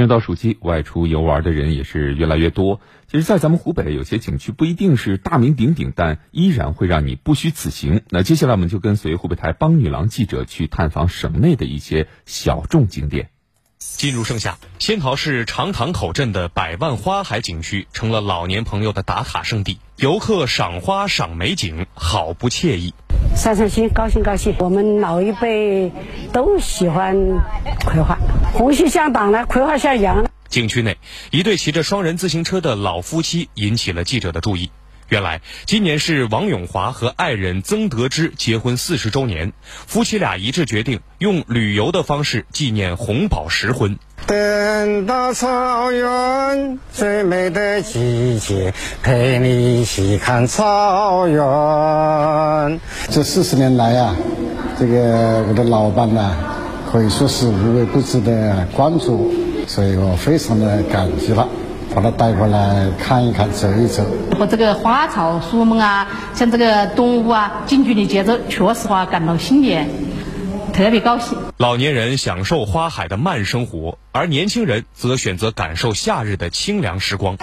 又到暑期，外出游玩的人也是越来越多。其实，在咱们湖北，有些景区不一定是大名鼎鼎，但依然会让你不虚此行。那接下来，我们就跟随湖北台帮女郎记者去探访省内的一些小众景点。进入盛夏，仙桃市长塘口镇的百万花海景区成了老年朋友的打卡圣地，游客赏花赏美景，好不惬意。散散心，高兴高兴。我们老一辈都喜欢葵花，红旗向党呢，葵花向阳。景区内，一对骑着双人自行车的老夫妻引起了记者的注意。原来，今年是王永华和爱人曾德芝结婚四十周年，夫妻俩一致决定用旅游的方式纪念红宝石婚。等到草原最美的季节，陪你一起看草原。这四十年来呀，这个我的老伴呢，可以说是无微不至的关注，所以我非常的感激他。把它带过来看一看、走一走。和这个花草树木啊，像这个动物啊，近距离接触，确实话感到新年，特别高兴。老年人享受花海的慢生活，而年轻人则选择感受夏日的清凉时光。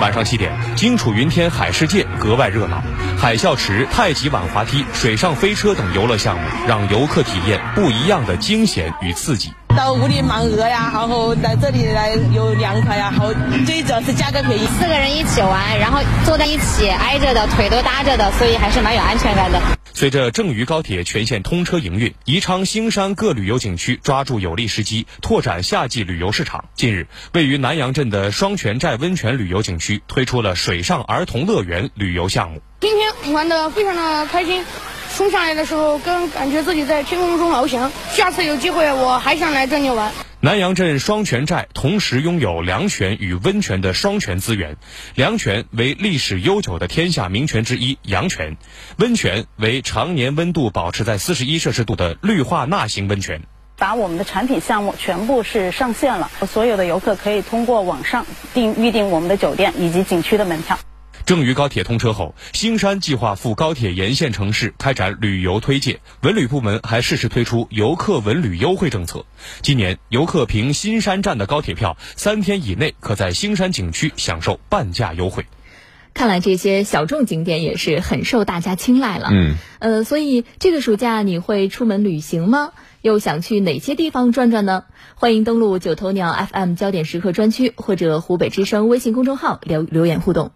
晚上七点，荆楚云天海世界格外热闹，海啸池、太极碗滑梯、水上飞车等游乐项目，让游客体验不一样的惊险与刺激。到屋里盲鹅呀，然后来这里来又凉快呀，好最主要是价格便宜。四个人一起玩，然后坐在一起挨着的，腿都搭着的，所以还是蛮有安全感的。随着郑渝高铁全线通车营运，宜昌、兴山各旅游景区抓住有利时机，拓展夏季旅游市场。近日，位于南阳镇的双泉寨温泉旅游景区推出了水上儿童乐园旅游项目。今天玩的非常的开心。冲上来的时候，跟感觉自己在天空中翱翔。下次有机会，我还想来这里玩。南阳镇双泉寨同时拥有凉泉与温泉的双泉资源。凉泉为历史悠久的天下名泉之一阳泉，温泉为常年温度保持在四十一摄氏度的氯化钠型温泉。把我们的产品项目全部是上线了，所有的游客可以通过网上订预订我们的酒店以及景区的门票。郑渝高铁通车后，兴山计划赴高铁沿线城市开展旅游推介。文旅部门还适时推出游客文旅优惠政策。今年，游客凭新山站的高铁票，三天以内可在兴山景区享受半价优惠。看来这些小众景点也是很受大家青睐了。嗯，呃，所以这个暑假你会出门旅行吗？又想去哪些地方转转呢？欢迎登录九头鸟 FM 焦点时刻专区或者湖北之声微信公众号留留言互动。